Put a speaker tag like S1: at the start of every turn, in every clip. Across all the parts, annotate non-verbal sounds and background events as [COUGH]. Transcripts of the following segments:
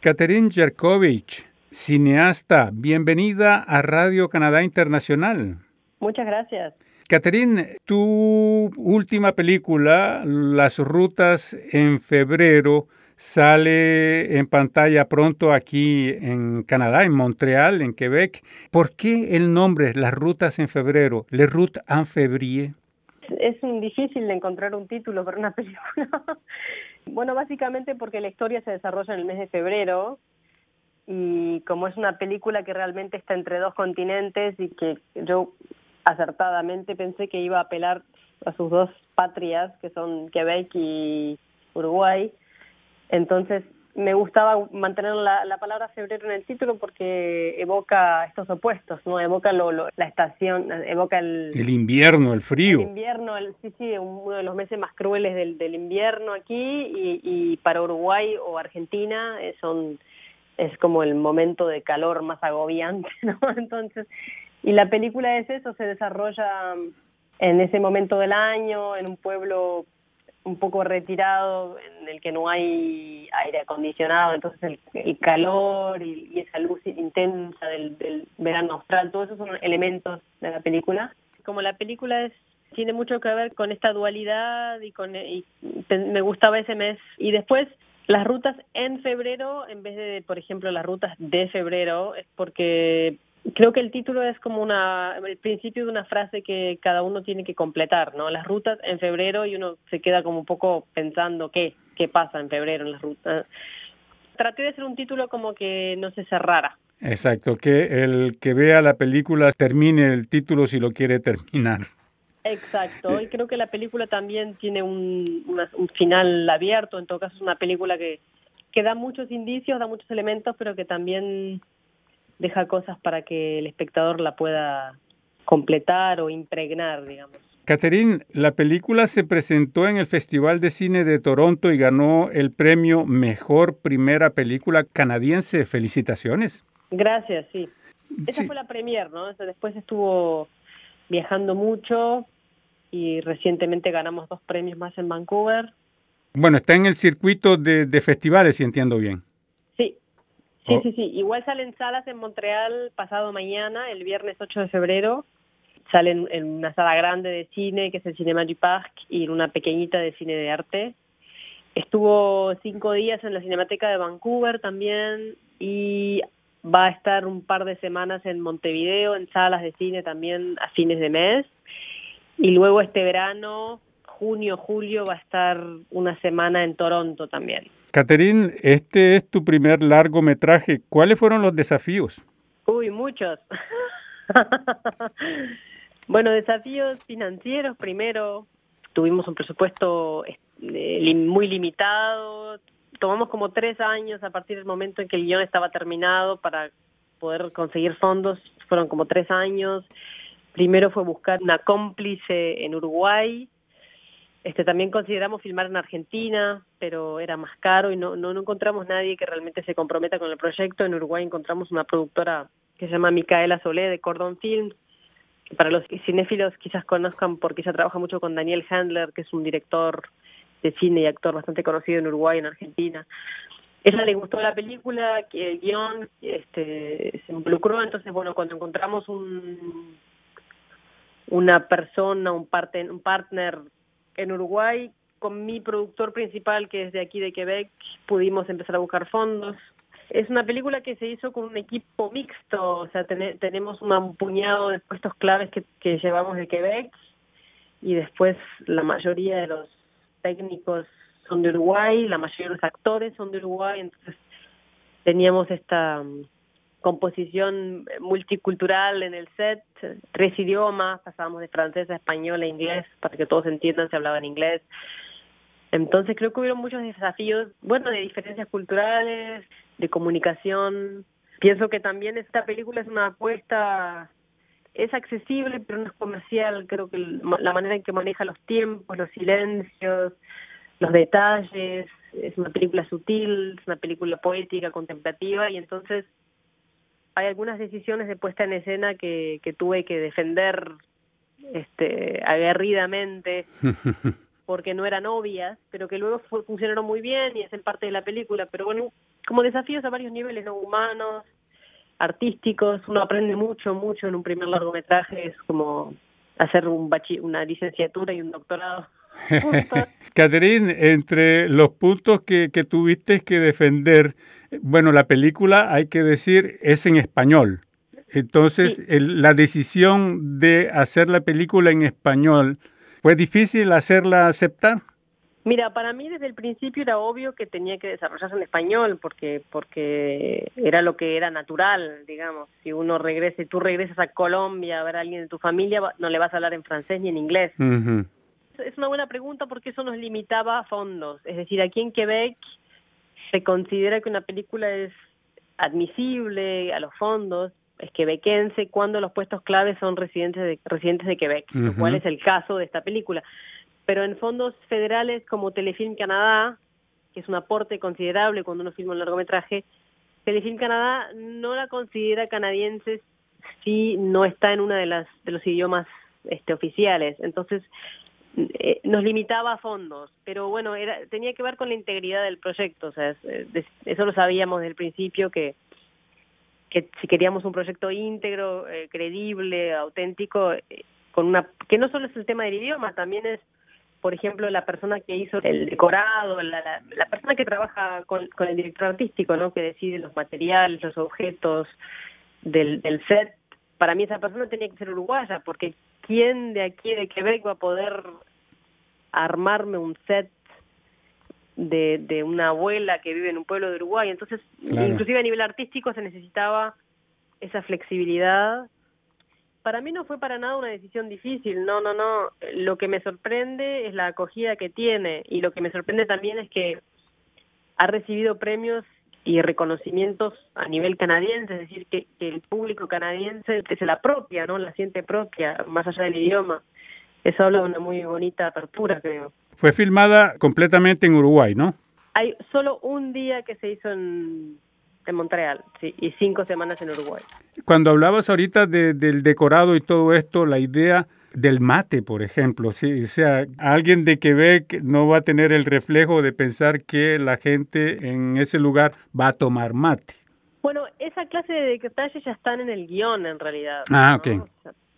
S1: Catherine Jerkovich, cineasta, bienvenida a Radio Canadá Internacional.
S2: Muchas gracias.
S1: Catherine, tu última película, Las Rutas en Febrero, sale en pantalla pronto aquí en Canadá, en Montreal, en Quebec. ¿Por qué el nombre Las Rutas en Febrero, Le Route en Février?
S2: Es difícil de encontrar un título para una [LAUGHS] película. bueno, básicamente porque la historia se desarrolla en el mes de febrero y como es una película que realmente está entre dos continentes y que yo acertadamente pensé que iba a apelar a sus dos patrias, que son Quebec y Uruguay, entonces, me gustaba mantener la, palabra febrero en el título porque evoca estos opuestos, ¿no? Evoca lo, la estación, evoca el...
S1: El invierno, el frío.
S2: El invierno, el, sí, sí, uno de los meses más crueles del, del invierno aquí y, y para Uruguay o Argentina eh, son es como el momento de calor más agobiante, [LAUGHS] ¿no? Entonces, y la película es eso, se desarrolla en ese momento del año, en un pueblo un poco retirado, en el que no hay aire acondicionado, entonces el, calor y, esa luz intensa del, verano austral, todos esos son elementos de la película. Como la película es tiene mucho que ver con esta dualidad y con y me gustaba ese mes y después las rutas en febrero en vez de por ejemplo las rutas de febrero es porque Creo que el título es como una, el principio de una frase que cada uno tiene que completar, ¿no? Las rutas en febrero y uno se queda como un poco pensando qué, qué pasa en febrero en las rutas. Traté de hacer un título como que no se cerrara.
S1: Exacto, que el que vea la película termine el título si lo quiere terminar.
S2: Exacto, y creo que la película también tiene un, un final abierto, en todo caso es una película que, que da muchos indicios, da muchos elementos, pero que también deja cosas para que el espectador la pueda completar o impregnar, digamos.
S1: Catherine, la película se presentó en el Festival de Cine de Toronto y ganó el premio Mejor Primera Película Canadiense. Felicitaciones.
S2: Gracias, sí. Esa fue la premier, ¿no? Después estuvo viajando mucho y recientemente ganamos dos premios más en Vancouver.
S1: Bueno, está en el circuito de, de festivales, si entiendo bien.
S2: Sí, oh. sí, sí. Igual salen salas en Montreal pasado mañana, el viernes 8 de febrero. Salen en una sala grande de cine, que es el Cinema du Parc, y en una pequeñita de cine de arte. Estuvo cinco días en la Cinemateca de Vancouver también y va a estar un par de semanas en Montevideo, en salas de cine también a fines de mes. Y luego este verano, junio, julio, va a estar una semana en Toronto también.
S1: Catherine, este es tu primer largometraje. ¿Cuáles fueron los desafíos?
S2: Uy, muchos. [LAUGHS] bueno, desafíos financieros primero. Tuvimos un presupuesto eh, muy limitado. Tomamos como tres años a partir del momento en que el guion estaba terminado para poder conseguir fondos. Fueron como tres años. Primero fue buscar una cómplice en Uruguay este, también consideramos filmar en Argentina, pero era más caro y no, no, encontramos nadie que realmente se comprometa con el proyecto. En Uruguay encontramos una productora que se llama Micaela Solé de Cordon Film, que para los cinéfilos quizás conozcan porque ella trabaja mucho con Daniel Handler, que es un director de cine y actor bastante conocido en Uruguay y en Argentina. Ella le gustó la película, el guion este, se involucró, entonces bueno, cuando encontramos un una persona, un partner en Uruguay, con mi productor principal, que es de aquí de Quebec, pudimos empezar a buscar fondos. Es una película que se hizo con un equipo mixto, o sea, tenemos un puñado de puestos claves que, que llevamos de Quebec y después la mayoría de los técnicos son de Uruguay, la mayoría de los actores son de Uruguay, entonces teníamos esta composición multicultural en el set, tres idiomas, pasábamos de francés a español a inglés, para que todos entiendan, se hablaba en inglés. Entonces creo que hubieron muchos desafíos, bueno, de diferencias culturales, de comunicación. Pienso que también esta película es una apuesta, es accesible, pero no es comercial. Creo que la manera en que maneja los tiempos, los silencios, los detalles, es una película sutil, es una película poética, contemplativa, y entonces hay algunas decisiones de puesta en escena que, que tuve que defender este aguerridamente [LAUGHS] porque no eran obvias, pero que luego funcionaron muy bien y hacen parte de la película. Pero bueno, como desafíos a varios niveles, ¿no? Humanos, artísticos, uno aprende mucho, mucho en un primer largometraje, es como hacer un una licenciatura y un doctorado. [LAUGHS]
S1: Catherine, entre los puntos que, que tuviste que defender, bueno, la película, hay que decir, es en español. Entonces, la decisión de hacer la película en español, ¿fue difícil hacerla aceptar?
S2: Mira, para mí desde el principio era obvio que tenía que desarrollarse en español porque porque era lo que era natural, digamos. Si uno regresa, tú regresas a Colombia a ver a alguien de tu familia, no le vas a hablar en francés ni en inglés. Es una buena pregunta porque eso nos limitaba a fondos. Es decir, aquí en Quebec se considera que una película es admisible a los fondos es quebequense cuando los puestos claves son residentes de, residentes de Quebec, lo cual es el caso de esta película. Pero en fondos federales como Telefilm Canadá, que es un aporte considerable cuando uno filma un largometraje, Telefilm Canadá no la considera canadiense si no está en una de las de los idiomas este, oficiales. Entonces eh, nos limitaba a fondos, pero bueno, era, tenía que ver con la integridad del proyecto, o sea, eso lo sabíamos desde el principio que que si queríamos un proyecto íntegro, eh, creíble, auténtico, eh, con una que no solo es el tema del idioma, también es, por ejemplo, la persona que hizo el decorado, la, la, persona que trabaja con, con, el director artístico, ¿no? Que decide los materiales, los objetos del, del set. Para mí esa persona tenía que ser uruguaya, porque ¿quién de aquí de Quebec va a poder armarme un set de, de una abuela que vive en un pueblo de Uruguay. Entonces, inclusive a nivel artístico se necesitaba esa flexibilidad. Para mí no fue para nada una decisión difícil, no, no, no. Lo que me sorprende es la acogida que tiene y lo que me sorprende también es que ha recibido premios y reconocimientos a nivel canadiense, es decir, que, que el público canadiense se la propia, ¿no? La siente propia, más allá del idioma. Eso habla de una muy bonita apertura, creo.
S1: Fue filmada completamente en Uruguay, ¿no?
S2: Hay solo un día que se hizo en, en Montreal, sí, y cinco semanas en Uruguay.
S1: Cuando hablabas ahorita del decorado y todo esto, la idea del mate, por ejemplo, ¿sí? o sea, alguien de Quebec no va a tener el reflejo de pensar que la gente en ese lugar va a tomar mate.
S2: Bueno, esa clase de detalles ya están en el guion, en realidad.
S1: Ah, ok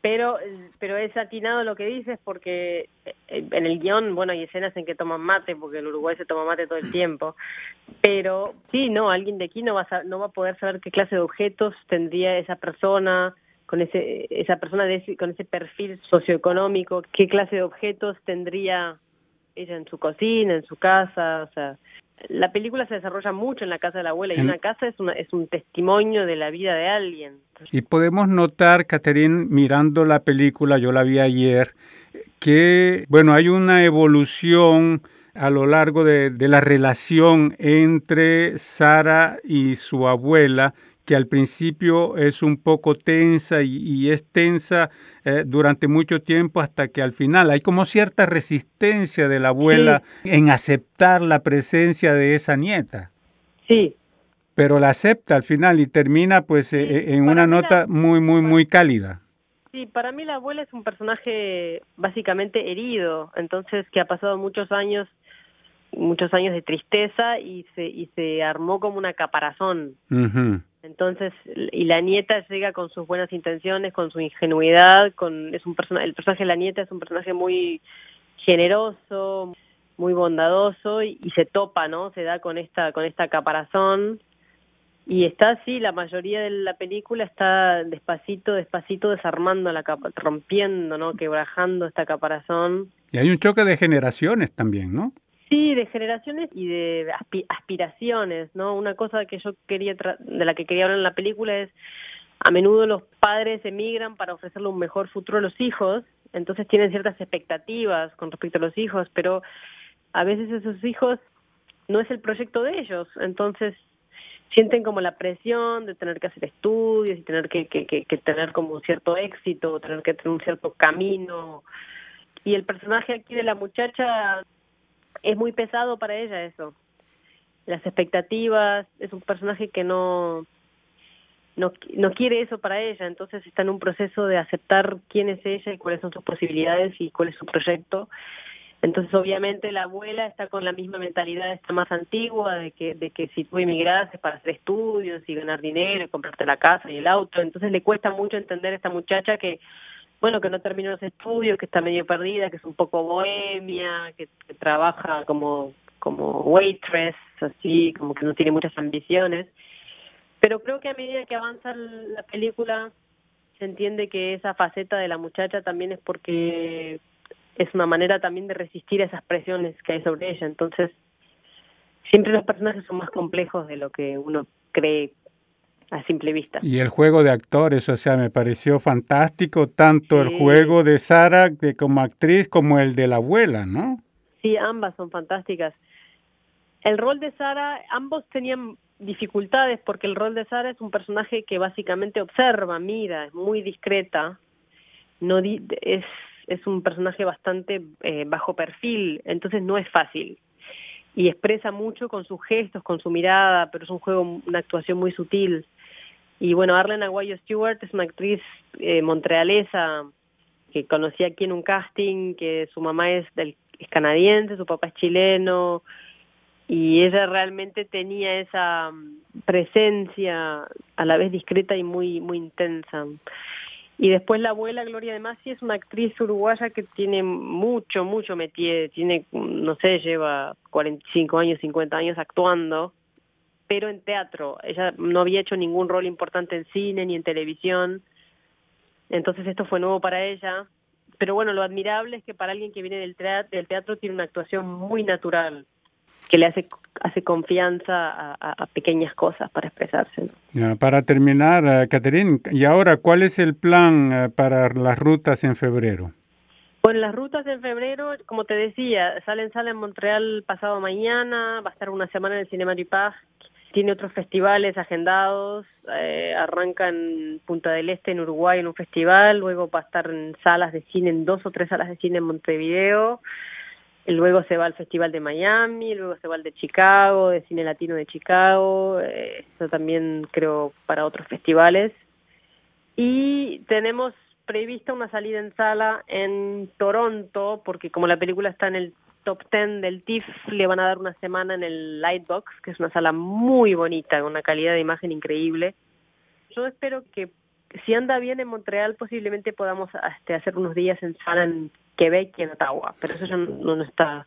S2: pero pero es atinado lo que dices porque eh, en el guion bueno hay escenas en que toman mate porque el Uruguay se toma mate todo el tiempo pero sí no alguien de aquí no va a, no va a poder saber qué clase de objetos tendría esa persona con ese esa persona de con ese perfil socioeconómico qué clase de objetos tendría ella en su cocina en su casa o sea la película se desarrolla mucho en la casa de la abuela y una casa es, una, es un testimonio de la vida de alguien.
S1: Y podemos notar, Catherine, mirando la película, yo la vi ayer, que, bueno, hay una evolución a lo largo de, de la relación entre Sara y su abuela que al principio es un poco tensa y, es tensa eh, durante mucho tiempo hasta que al final hay como cierta resistencia de la abuela en aceptar la presencia de esa nieta.
S2: Sí.
S1: Pero la acepta al final y termina pues eh, eh, en una nota muy, muy, muy cálida.
S2: Sí, para mí la abuela es un personaje básicamente herido, entonces que ha pasado muchos años muchos años de tristeza y se y se armó como una caparazón. Entonces, y la nieta llega con sus buenas intenciones, con su ingenuidad, con es un persona, el personaje de la nieta es un personaje muy generoso, muy bondadoso y, se topa, ¿no? Se da con esta con esta caparazón y está así, la mayoría de la película está despacito, despacito desarmando la capa, rompiendo, ¿no? Quebrajando esta caparazón.
S1: Y hay un choque de generaciones también, ¿no?
S2: Sí, de generaciones y de aspiraciones, ¿no? Una cosa que yo quería de la que quería hablar en la película es a menudo los padres emigran para ofrecerle un mejor futuro a los hijos, entonces tienen ciertas expectativas con respecto a los hijos, pero a veces esos hijos no es el proyecto de ellos, entonces sienten como la presión de tener que hacer estudios y tener que, que tener como un cierto éxito, tener que tener un cierto camino. Y el personaje aquí de la muchacha es muy pesado para ella eso. Las expectativas, es un personaje que no, no, no quiere eso para ella, entonces está en un proceso de aceptar quién es ella y cuáles son sus posibilidades y cuál es su proyecto. Entonces, obviamente, la abuela está con la misma mentalidad, está más antigua, de que, de que si tú emigras es para hacer estudios y ganar dinero y comprarte la casa y el auto. Entonces, le cuesta mucho entender a esta muchacha que, bueno, que no terminó los estudios, que está medio perdida, que es un poco bohemia, que, trabaja como, como waitress, así, como que no tiene muchas ambiciones. Pero creo que a medida que avanza la película, se entiende que esa faceta de la muchacha también es porque es una manera también de resistir a esas presiones que hay sobre ella. Entonces, siempre los personajes son más complejos de lo que uno cree a simple vista.
S1: Y el juego de actores, o sea, me pareció fantástico, tanto el juego de Sara de como actriz como el de la abuela, ¿no?
S2: Sí, ambas son fantásticas. El rol de Sara, ambos tenían dificultades porque el rol de Sara es un personaje que básicamente observa, mira, es muy discreta, no es es un personaje bastante eh, bajo perfil, entonces no es fácil. Y expresa mucho con sus gestos, con su mirada, pero es un juego, una actuación muy sutil. Y bueno, Arlen Aguayo Stewart es una actriz eh, montrealesa que conocí aquí en un casting, que su mamá es, del, es canadiense, su papá es chileno, y ella realmente tenía esa mm, presencia a la vez discreta y muy muy intensa. Y después la abuela Gloria de Masi es una actriz uruguaya que tiene mucho, mucho métier, tiene, no sé, lleva 45 años, 50 años actuando, pero en teatro. Ella no había hecho ningún rol importante en cine ni en televisión, entonces esto fue nuevo para ella. Pero bueno, lo admirable es que para alguien que viene del teatro, del teatro tiene una actuación muy natural, que le hace, hace confianza a, pequeñas cosas para expresarse.
S1: para terminar, uh, Catherine, ¿y ahora cuál es el plan eh, para las rutas en febrero?
S2: Bueno, las rutas en febrero, como te decía, salen sala en Montreal pasado mañana, va a estar una semana en el Cinema du Parc, tiene otros festivales agendados, eh, arranca en Punta del Este, en Uruguay, en un festival, luego va a estar en salas de cine, en dos o tres salas de cine en Montevideo, luego se va al Festival de Miami, luego se va al de Chicago, de Cine Latino de Chicago, eh, eso también creo para otros festivales. Y tenemos prevista una salida en sala en Toronto, porque como la película está en el top 10 del TIFF, le van a dar una semana en el Lightbox, que es una sala muy bonita, con una calidad de imagen increíble. Yo espero que si anda bien en Montreal, posiblemente podamos este, hacer unos días en sala en Quebec y en Ottawa, pero eso ya no, no está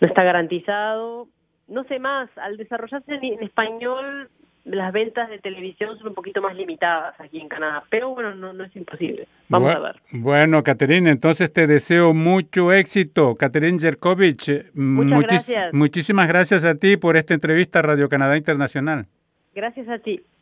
S2: no está garantizado. No sé más, al desarrollarse en, español, las ventas de televisión son un poquito más limitadas aquí en Canadá, pero bueno, no, no es imposible. Vamos a ver.
S1: Bueno, Caterina, entonces te deseo mucho éxito. Caterina Jerkovich,
S2: Muchas gracias.
S1: muchísimas gracias a ti por esta entrevista a Radio Canadá Internacional.
S2: Gracias a ti.